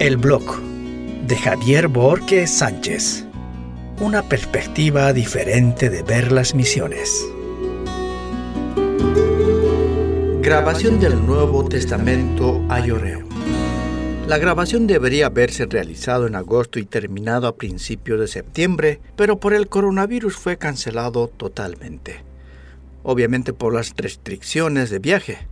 El blog de Javier Borges Sánchez. Una perspectiva diferente de ver las misiones. Grabación del Nuevo Testamento a Lloreo. La grabación debería haberse realizado en agosto y terminado a principios de septiembre, pero por el coronavirus fue cancelado totalmente. Obviamente por las restricciones de viaje.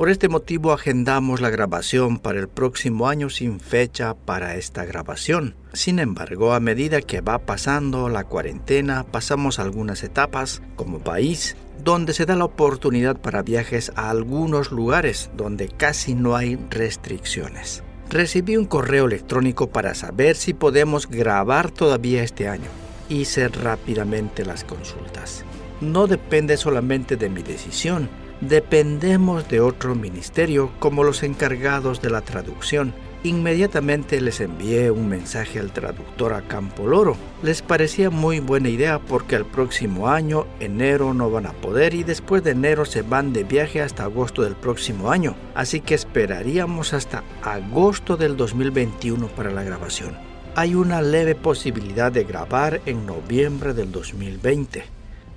Por este motivo agendamos la grabación para el próximo año sin fecha para esta grabación. Sin embargo, a medida que va pasando la cuarentena, pasamos algunas etapas como país donde se da la oportunidad para viajes a algunos lugares donde casi no hay restricciones. Recibí un correo electrónico para saber si podemos grabar todavía este año. Hice rápidamente las consultas. No depende solamente de mi decisión, dependemos de otro ministerio como los encargados de la traducción. Inmediatamente les envié un mensaje al traductor a Campo Loro. Les parecía muy buena idea porque el próximo año, enero, no van a poder y después de enero se van de viaje hasta agosto del próximo año. Así que esperaríamos hasta agosto del 2021 para la grabación. Hay una leve posibilidad de grabar en noviembre del 2020.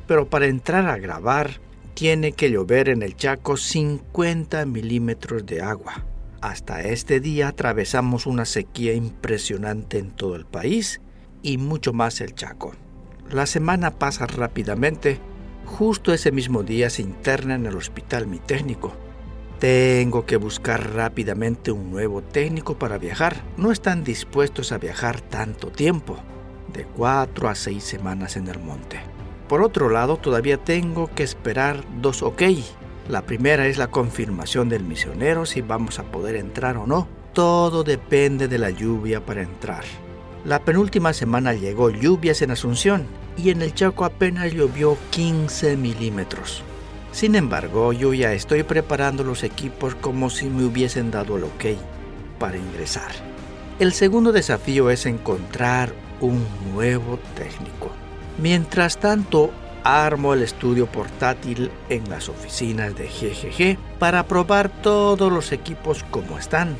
Pero para entrar a grabar tiene que llover en el Chaco 50 milímetros de agua. Hasta este día atravesamos una sequía impresionante en todo el país y mucho más el Chaco. La semana pasa rápidamente. Justo ese mismo día se interna en el hospital mi técnico. Tengo que buscar rápidamente un nuevo técnico para viajar. No están dispuestos a viajar tanto tiempo, de cuatro a seis semanas en el monte. Por otro lado, todavía tengo que esperar dos ok. La primera es la confirmación del misionero si vamos a poder entrar o no. Todo depende de la lluvia para entrar. La penúltima semana llegó lluvias en Asunción y en el Chaco apenas llovió 15 milímetros. Sin embargo, yo ya estoy preparando los equipos como si me hubiesen dado el ok para ingresar. El segundo desafío es encontrar un nuevo técnico. Mientras tanto, armo el estudio portátil en las oficinas de GGG para probar todos los equipos como están.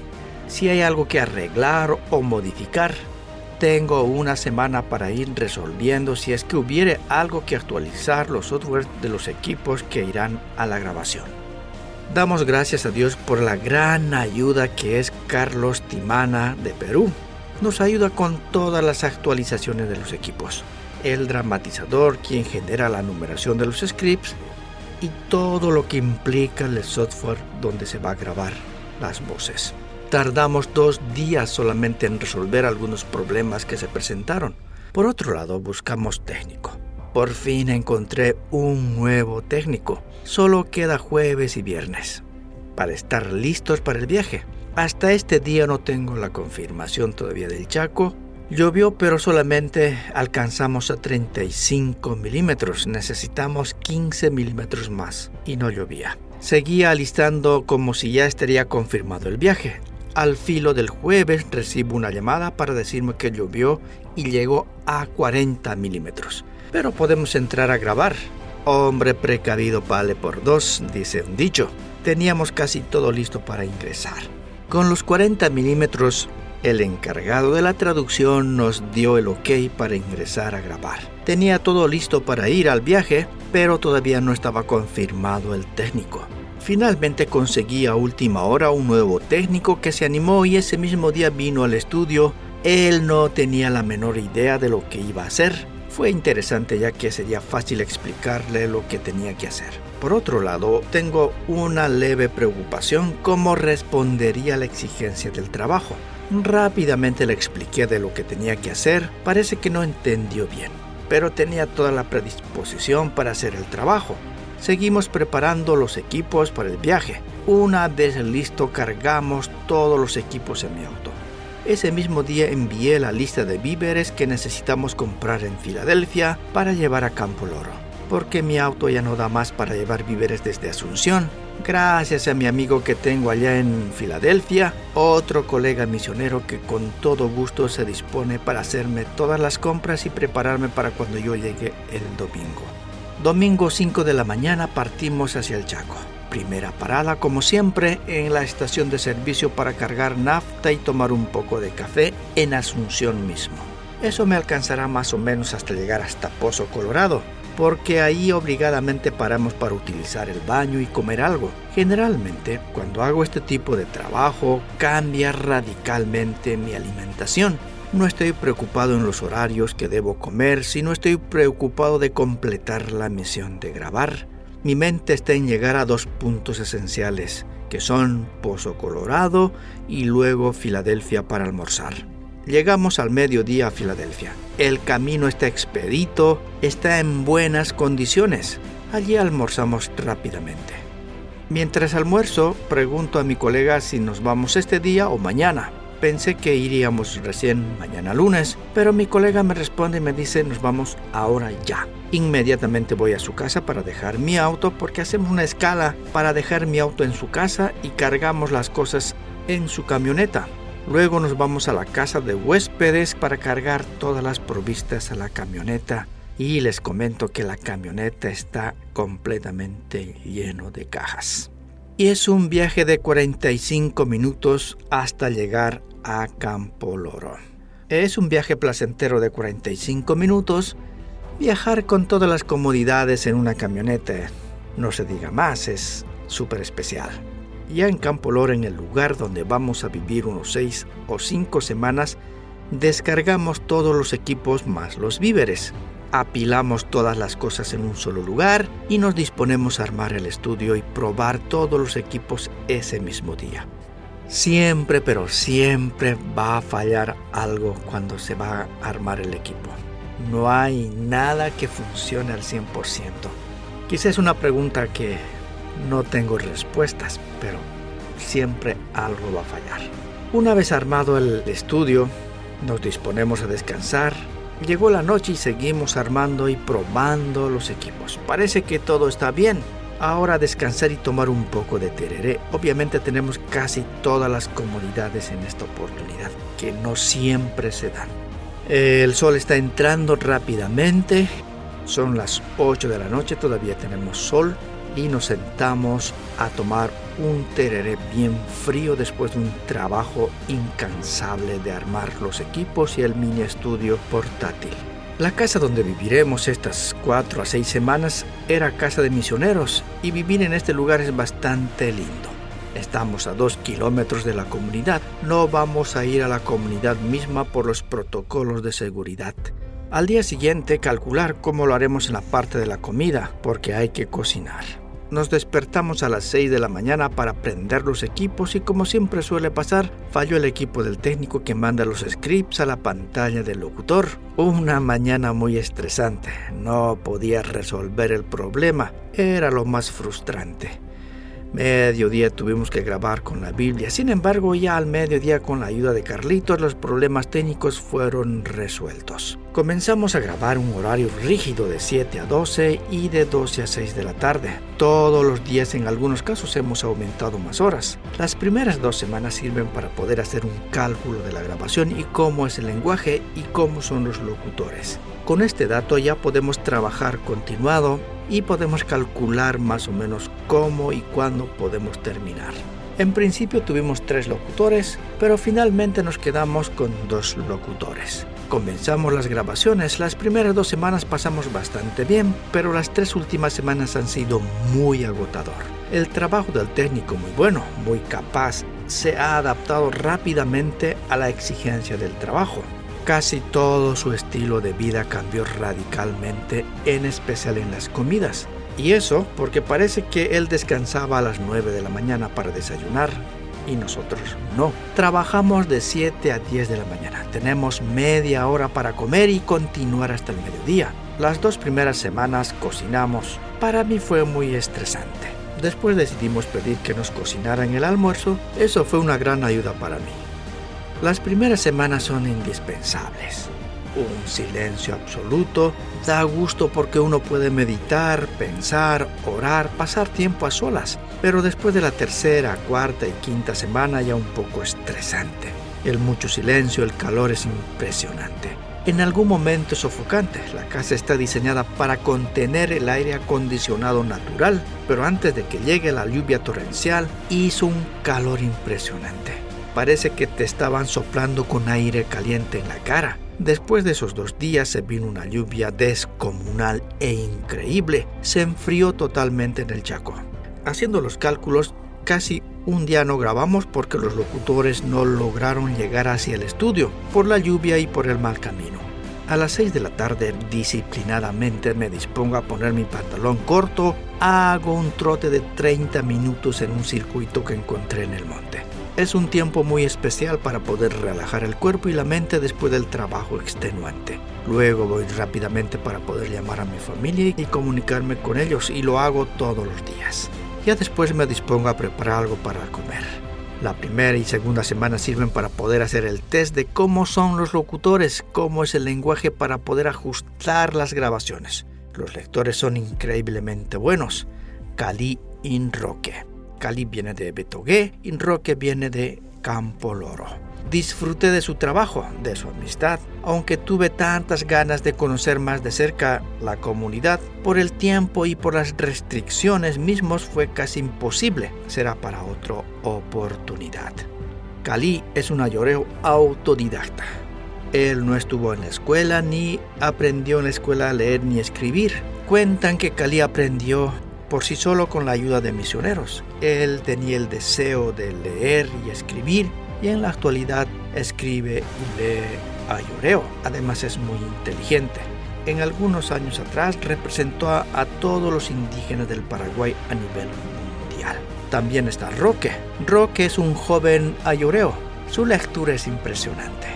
Si hay algo que arreglar o modificar, tengo una semana para ir resolviendo si es que hubiere algo que actualizar los softwares de los equipos que irán a la grabación. Damos gracias a Dios por la gran ayuda que es Carlos Timana de Perú. Nos ayuda con todas las actualizaciones de los equipos el dramatizador quien genera la numeración de los scripts y todo lo que implica el software donde se va a grabar las voces. Tardamos dos días solamente en resolver algunos problemas que se presentaron. Por otro lado, buscamos técnico. Por fin encontré un nuevo técnico. Solo queda jueves y viernes para estar listos para el viaje. Hasta este día no tengo la confirmación todavía del Chaco Llovió, pero solamente alcanzamos a 35 milímetros. Necesitamos 15 milímetros más y no llovía. Seguía alistando como si ya estaría confirmado el viaje. Al filo del jueves recibo una llamada para decirme que llovió y llegó a 40 milímetros. Pero podemos entrar a grabar. Hombre precavido vale por dos, dice un dicho. Teníamos casi todo listo para ingresar. Con los 40 milímetros el encargado de la traducción nos dio el ok para ingresar a grabar. Tenía todo listo para ir al viaje, pero todavía no estaba confirmado el técnico. Finalmente conseguí a última hora un nuevo técnico que se animó y ese mismo día vino al estudio. Él no tenía la menor idea de lo que iba a hacer. Fue interesante ya que sería fácil explicarle lo que tenía que hacer. Por otro lado, tengo una leve preocupación cómo respondería a la exigencia del trabajo. Rápidamente le expliqué de lo que tenía que hacer. Parece que no entendió bien, pero tenía toda la predisposición para hacer el trabajo. Seguimos preparando los equipos para el viaje. Una vez listo, cargamos todos los equipos en mi auto. Ese mismo día envié la lista de víveres que necesitamos comprar en Filadelfia para llevar a Campo Loro, porque mi auto ya no da más para llevar víveres desde Asunción Gracias a mi amigo que tengo allá en Filadelfia, otro colega misionero que con todo gusto se dispone para hacerme todas las compras y prepararme para cuando yo llegue el domingo. Domingo 5 de la mañana partimos hacia el Chaco. primera parada, como siempre, en la estación de servicio para cargar nafta y tomar un poco de café en Asunción mismo. Eso me alcanzará más o menos hasta llegar hasta Pozo Colorado, porque ahí obligadamente paramos para utilizar el baño y comer algo. Generalmente, cuando hago este tipo de trabajo, cambia radicalmente mi alimentación. No estoy preocupado en los horarios que debo comer, sino estoy preocupado de completar la misión de grabar. Mi mente está en llegar a dos puntos esenciales, que son Pozo Colorado y luego Filadelfia para almorzar. Llegamos al mediodía a Filadelfia. El camino está expedito, está en buenas condiciones. Allí almorzamos rápidamente. Mientras almuerzo, pregunto a mi colega si nos vamos este día o mañana. Pensé que iríamos recién mañana lunes, pero mi colega me responde y me dice nos vamos ahora ya. Inmediatamente voy a su casa para dejar mi auto porque hacemos una escala para dejar mi auto en su casa y cargamos las cosas en su camioneta. Luego nos vamos a la casa de huéspedes para cargar todas las provistas a la camioneta y les comento que la camioneta está completamente lleno de cajas. Y es un viaje de 45 minutos hasta llegar a Campo Loro. Es un viaje placentero de 45 minutos. Viajar con todas las comodidades en una camioneta, no se diga más, es súper especial. Ya en Campo Loro, en el lugar donde vamos a vivir unos seis o cinco semanas, descargamos todos los equipos más los víveres. Apilamos todas las cosas en un solo lugar y nos disponemos a armar el estudio y probar todos los equipos ese mismo día. Siempre, pero siempre va a fallar algo cuando se va a armar el equipo. No hay nada que funcione al 100%. Quizás es una pregunta que no tengo respuestas, pero siempre algo va a fallar. Una vez armado el estudio, nos disponemos a descansar. Llegó la noche y seguimos armando y probando los equipos. Parece que todo está bien. Ahora descansar y tomar un poco de tereré. Obviamente tenemos casi todas las comodidades en esta oportunidad, que no siempre se dan. El sol está entrando rápidamente. Son las 8 de la noche, todavía tenemos sol y nos sentamos a tomar un tereré bien frío después de un trabajo incansable de armar los equipos y el mini estudio portátil. La casa donde viviremos estas cuatro a seis semanas era casa de misioneros y vivir en este lugar es bastante lindo. Estamos a dos kilómetros de la comunidad. No vamos a ir a la comunidad misma por los protocolos de seguridad. Al día siguiente calcular cómo lo haremos en la parte de la comida, porque hay que cocinar. Nos despertamos a las 6 de la mañana para prender los equipos y como siempre suele pasar, falló el equipo del técnico que manda los scripts a la pantalla del locutor. Una mañana muy estresante. No podía resolver el problema. Era lo más frustrante. Mediodía tuvimos que grabar con la Biblia. Sin embargo, ya al mediodía con la ayuda de Carlitos los problemas técnicos fueron resueltos. Comenzamos a grabar un horario rígido de 7 a 12 y de 12 a 6 de la tarde. Todos los días en algunos casos hemos aumentado más horas. Las primeras dos semanas sirven para poder hacer un cálculo de la grabación y cómo es el lenguaje y cómo son los locutores. Con este dato ya podemos trabajar continuado y podemos calcular más o menos cómo y cuándo podemos terminar. En principio tuvimos tres locutores, pero finalmente nos quedamos con dos locutores. Comenzamos las grabaciones, las primeras dos semanas pasamos bastante bien, pero las tres últimas semanas han sido muy agotador. El trabajo del técnico muy bueno, muy capaz, se ha adaptado rápidamente a la exigencia del trabajo. Casi todo su estilo de vida cambió radicalmente, en especial en las comidas. Y eso porque parece que él descansaba a las 9 de la mañana para desayunar y nosotros no. Trabajamos de 7 a 10 de la mañana. Tenemos media hora para comer y continuar hasta el mediodía. Las dos primeras semanas cocinamos. Para mí fue muy estresante. Después decidimos pedir que nos cocinaran el almuerzo. Eso fue una gran ayuda para mí. Las primeras semanas son indispensables. Un silencio absoluto da gusto porque uno puede meditar, pensar, orar, pasar tiempo a solas, pero después de la tercera, cuarta y quinta semana ya un poco estresante. El mucho silencio, el calor es impresionante. en algún momento es sofocante. La casa está diseñada para contener el aire acondicionado natural, pero antes de que llegue la lluvia torrencial hizo un calor impresionante. Parece que te estaban soplando con aire caliente en la cara. Después de esos dos días se vino una lluvia descomunal e increíble. Se enfrió totalmente en el Chaco. Haciendo los cálculos, casi un día no grabamos porque los locutores no lograron llegar hacia el estudio por la lluvia y por el mal camino. A las 6 de la tarde, disciplinadamente me dispongo a poner mi pantalón corto, hago un trote de 30 minutos en un circuito que encontré en el monte. Es un tiempo muy especial para poder relajar el cuerpo y la mente después del trabajo extenuante. Luego voy rápidamente para poder llamar a mi familia y comunicarme con ellos y lo hago todos los días. Ya después me dispongo a preparar algo para comer. La primera y segunda semana sirven para poder hacer el test de cómo son los locutores, cómo es el lenguaje para poder ajustar las grabaciones. Los lectores son increíblemente buenos. Cali Inroque. Cali viene de Betogué, Inroque viene de Campo Loro. Disfruté de su trabajo, de su amistad, aunque tuve tantas ganas de conocer más de cerca la comunidad, por el tiempo y por las restricciones mismos fue casi imposible. Será para otra oportunidad. Cali es un ayoreo autodidacta. Él no estuvo en la escuela ni aprendió en la escuela a leer ni escribir. Cuentan que Cali aprendió por sí solo con la ayuda de misioneros. Él tenía el deseo de leer y escribir y en la actualidad escribe y lee ayoreo. Además es muy inteligente. En algunos años atrás representó a, a todos los indígenas del Paraguay a nivel mundial. También está Roque. Roque es un joven ayoreo. Su lectura es impresionante.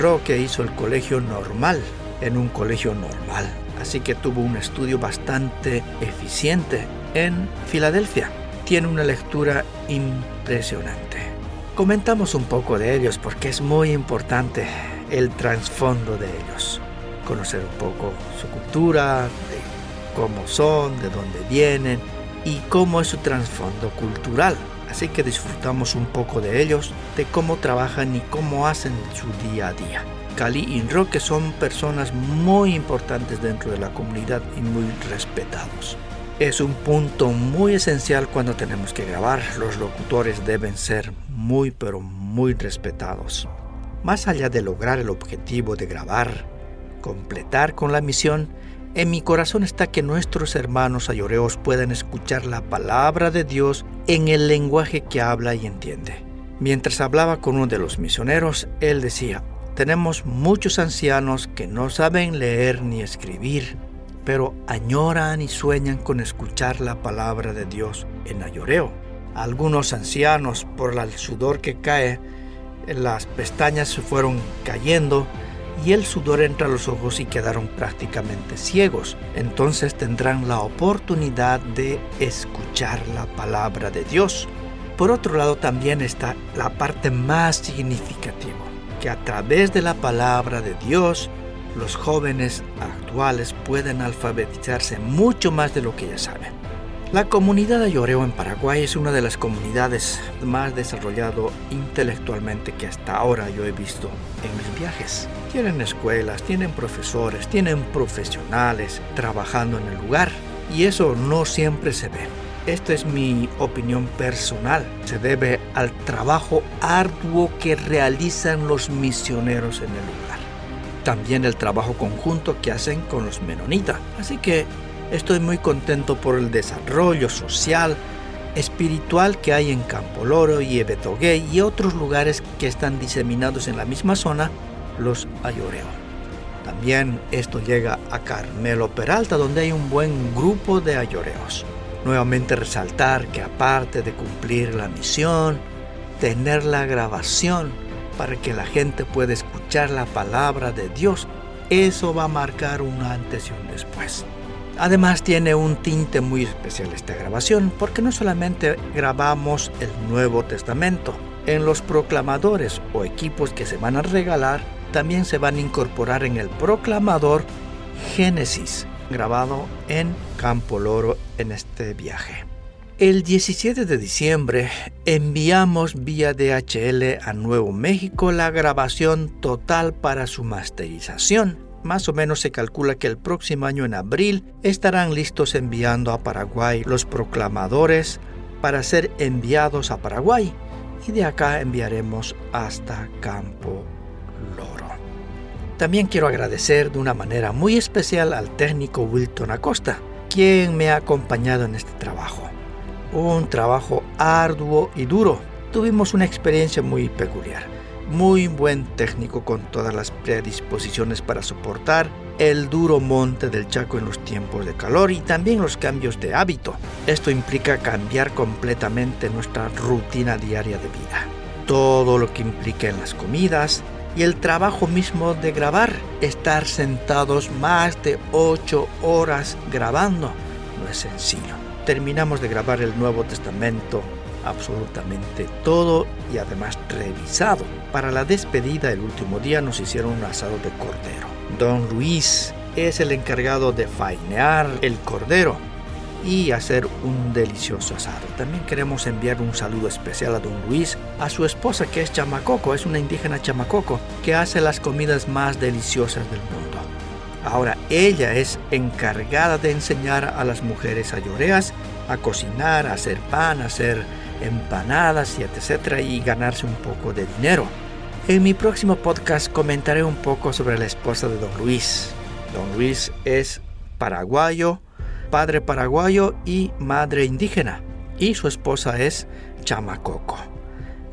Roque hizo el colegio normal en un colegio normal así que tuvo un estudio bastante eficiente en Filadelfia. Tiene una lectura impresionante. Comentamos un poco de ellos porque es muy importante el trasfondo de ellos. Conocer un poco su cultura, de cómo son, de dónde vienen y cómo es su trasfondo cultural. Así que disfrutamos un poco de ellos, de cómo trabajan y cómo hacen su día a día. Cali y Roque son personas muy importantes dentro de la comunidad y muy respetados. Es un punto muy esencial cuando tenemos que grabar. Los locutores deben ser muy pero muy respetados. Más allá de lograr el objetivo de grabar, completar con la misión, en mi corazón está que nuestros hermanos ayoreos puedan escuchar la palabra de Dios en el lenguaje que habla y entiende. Mientras hablaba con uno de los misioneros, él decía, tenemos muchos ancianos que no saben leer ni escribir, pero añoran y sueñan con escuchar la palabra de Dios en ayoreo. Algunos ancianos, por el sudor que cae, las pestañas se fueron cayendo y el sudor entra a los ojos y quedaron prácticamente ciegos. Entonces tendrán la oportunidad de escuchar la palabra de Dios. Por otro lado también está la parte más significativa que a través de la palabra de Dios los jóvenes actuales pueden alfabetizarse mucho más de lo que ya saben. La comunidad de Ayoreo en Paraguay es una de las comunidades más desarrollado intelectualmente que hasta ahora yo he visto en mis viajes. Tienen escuelas, tienen profesores, tienen profesionales trabajando en el lugar y eso no siempre se ve. Esta es mi opinión personal. Se debe al trabajo arduo que realizan los misioneros en el lugar. También el trabajo conjunto que hacen con los menonitas. Así que estoy muy contento por el desarrollo social, espiritual que hay en Campo Loro y Ebetogué y otros lugares que están diseminados en la misma zona, los Ayoreo. También esto llega a Carmelo Peralta, donde hay un buen grupo de ayoreos. Nuevamente resaltar que aparte de cumplir la misión, tener la grabación para que la gente pueda escuchar la palabra de Dios, eso va a marcar un antes y un después. Además tiene un tinte muy especial esta grabación porque no solamente grabamos el Nuevo Testamento, en los proclamadores o equipos que se van a regalar, también se van a incorporar en el proclamador Génesis, grabado en Campo Loro en este viaje. El 17 de diciembre enviamos vía DHL a Nuevo México la grabación total para su masterización. Más o menos se calcula que el próximo año en abril estarán listos enviando a Paraguay los proclamadores para ser enviados a Paraguay y de acá enviaremos hasta Campo Loro. También quiero agradecer de una manera muy especial al técnico Wilton Acosta, quien me ha acompañado en este trabajo. Un trabajo arduo y duro. Tuvimos una experiencia muy peculiar. Muy buen técnico con todas las predisposiciones para soportar el duro monte del Chaco en los tiempos de calor y también los cambios de hábito. Esto implica cambiar completamente nuestra rutina diaria de vida. Todo lo que implica en las comidas y el trabajo mismo de grabar, estar sentados más de 8 horas grabando, no es sencillo. Terminamos de grabar el Nuevo Testamento absolutamente todo y además revisado. Para la despedida el último día nos hicieron un asado de cordero. Don Luis es el encargado de fainear el cordero y hacer un delicioso asado. También queremos enviar un saludo especial a don Luis, a su esposa que es chamacoco, es una indígena chamacoco, que hace las comidas más deliciosas del mundo. Ahora ella es encargada de enseñar a las mujeres ayoreas a cocinar, a hacer pan, a hacer empanadas y etcétera y ganarse un poco de dinero. En mi próximo podcast comentaré un poco sobre la esposa de don Luis. Don Luis es paraguayo, padre paraguayo y madre indígena, y su esposa es chamacoco.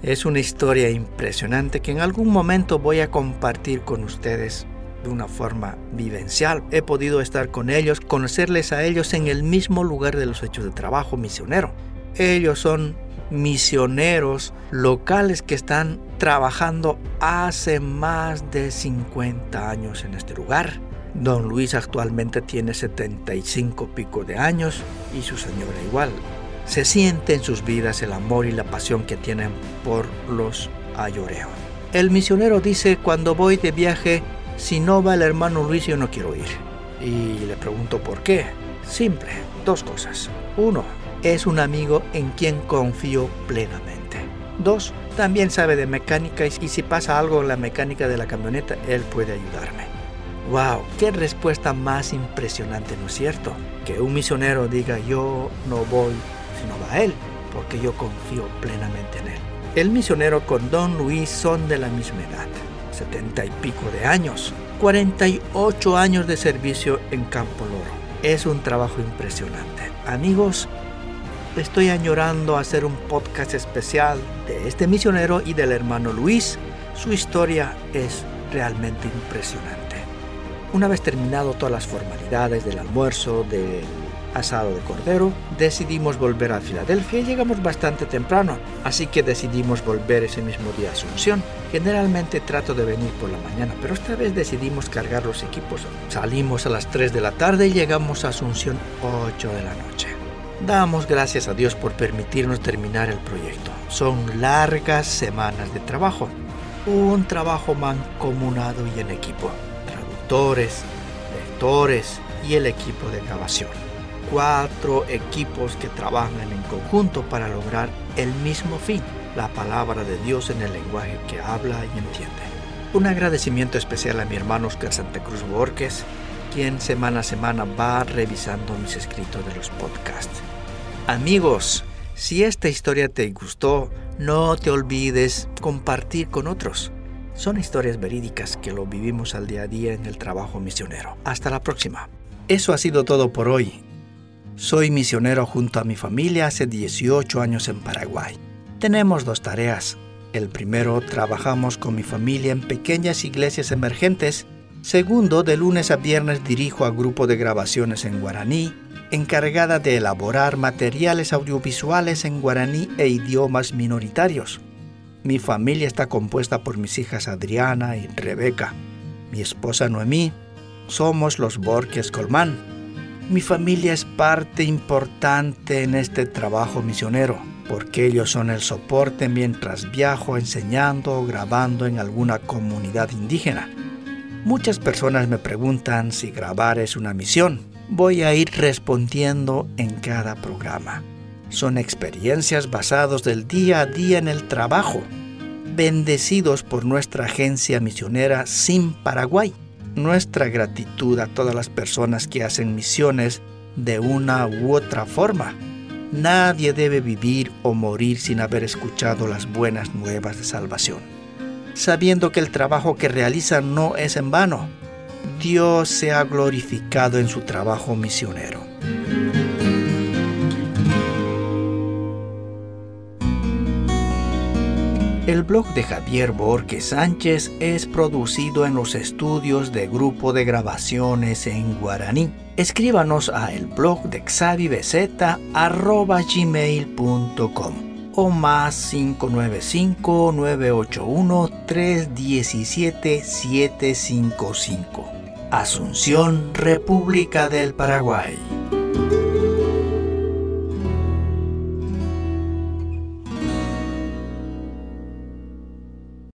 Es una historia impresionante que en algún momento voy a compartir con ustedes de una forma vivencial. He podido estar con ellos, conocerles a ellos en el mismo lugar de los hechos de trabajo misionero. Ellos son misioneros locales que están trabajando hace más de 50 años en este lugar. Don Luis actualmente tiene 75 pico de años y su señora igual. Se siente en sus vidas el amor y la pasión que tienen por los ayoreos. El misionero dice, cuando voy de viaje, si no va el hermano Luis yo no quiero ir. Y le pregunto por qué. Simple, dos cosas. Uno, es un amigo en quien confío plenamente. Dos, también sabe de mecánica y si pasa algo en la mecánica de la camioneta, él puede ayudarme. ¡Wow! ¡Qué respuesta más impresionante, ¿no es cierto? Que un misionero diga yo no voy si no va él, porque yo confío plenamente en él. El misionero con Don Luis son de la misma edad, setenta y pico de años, 48 años de servicio en Campo Loro. Es un trabajo impresionante. Amigos, estoy añorando hacer un podcast especial de este misionero y del hermano Luis. Su historia es realmente impresionante. Una vez terminado todas las formalidades del almuerzo, del asado de cordero, decidimos volver a Filadelfia y llegamos bastante temprano, así que decidimos volver ese mismo día a Asunción. Generalmente trato de venir por la mañana, pero esta vez decidimos cargar los equipos. Salimos a las 3 de la tarde y llegamos a Asunción 8 de la noche. Damos gracias a Dios por permitirnos terminar el proyecto. Son largas semanas de trabajo, un trabajo mancomunado y en equipo. Lectores y el equipo de grabación. Cuatro equipos que trabajan en conjunto para lograr el mismo fin, la palabra de Dios en el lenguaje que habla y entiende. Un agradecimiento especial a mi hermano Oscar Santa Cruz Borges, quien semana a semana va revisando mis escritos de los podcasts. Amigos, si esta historia te gustó, no te olvides compartir con otros. Son historias verídicas que lo vivimos al día a día en el trabajo misionero. Hasta la próxima. Eso ha sido todo por hoy. Soy misionero junto a mi familia hace 18 años en Paraguay. Tenemos dos tareas. El primero, trabajamos con mi familia en pequeñas iglesias emergentes. Segundo, de lunes a viernes dirijo a grupo de grabaciones en guaraní encargada de elaborar materiales audiovisuales en guaraní e idiomas minoritarios. Mi familia está compuesta por mis hijas Adriana y Rebeca, mi esposa Noemí, somos los Borges Colmán. Mi familia es parte importante en este trabajo misionero, porque ellos son el soporte mientras viajo enseñando o grabando en alguna comunidad indígena. Muchas personas me preguntan si grabar es una misión voy a ir respondiendo en cada programa. Son experiencias basadas del día a día en el trabajo, bendecidos por nuestra agencia misionera Sin Paraguay. Nuestra gratitud a todas las personas que hacen misiones de una u otra forma. Nadie debe vivir o morir sin haber escuchado las buenas nuevas de salvación, sabiendo que el trabajo que realizan no es en vano. Dios se ha glorificado en su trabajo misionero. El blog de Javier Borges Sánchez es producido en los estudios de Grupo de Grabaciones en Guaraní. Escríbanos a el blog de xavibz@gmail.com o más 595-981-317-755. Asunción, República del Paraguay.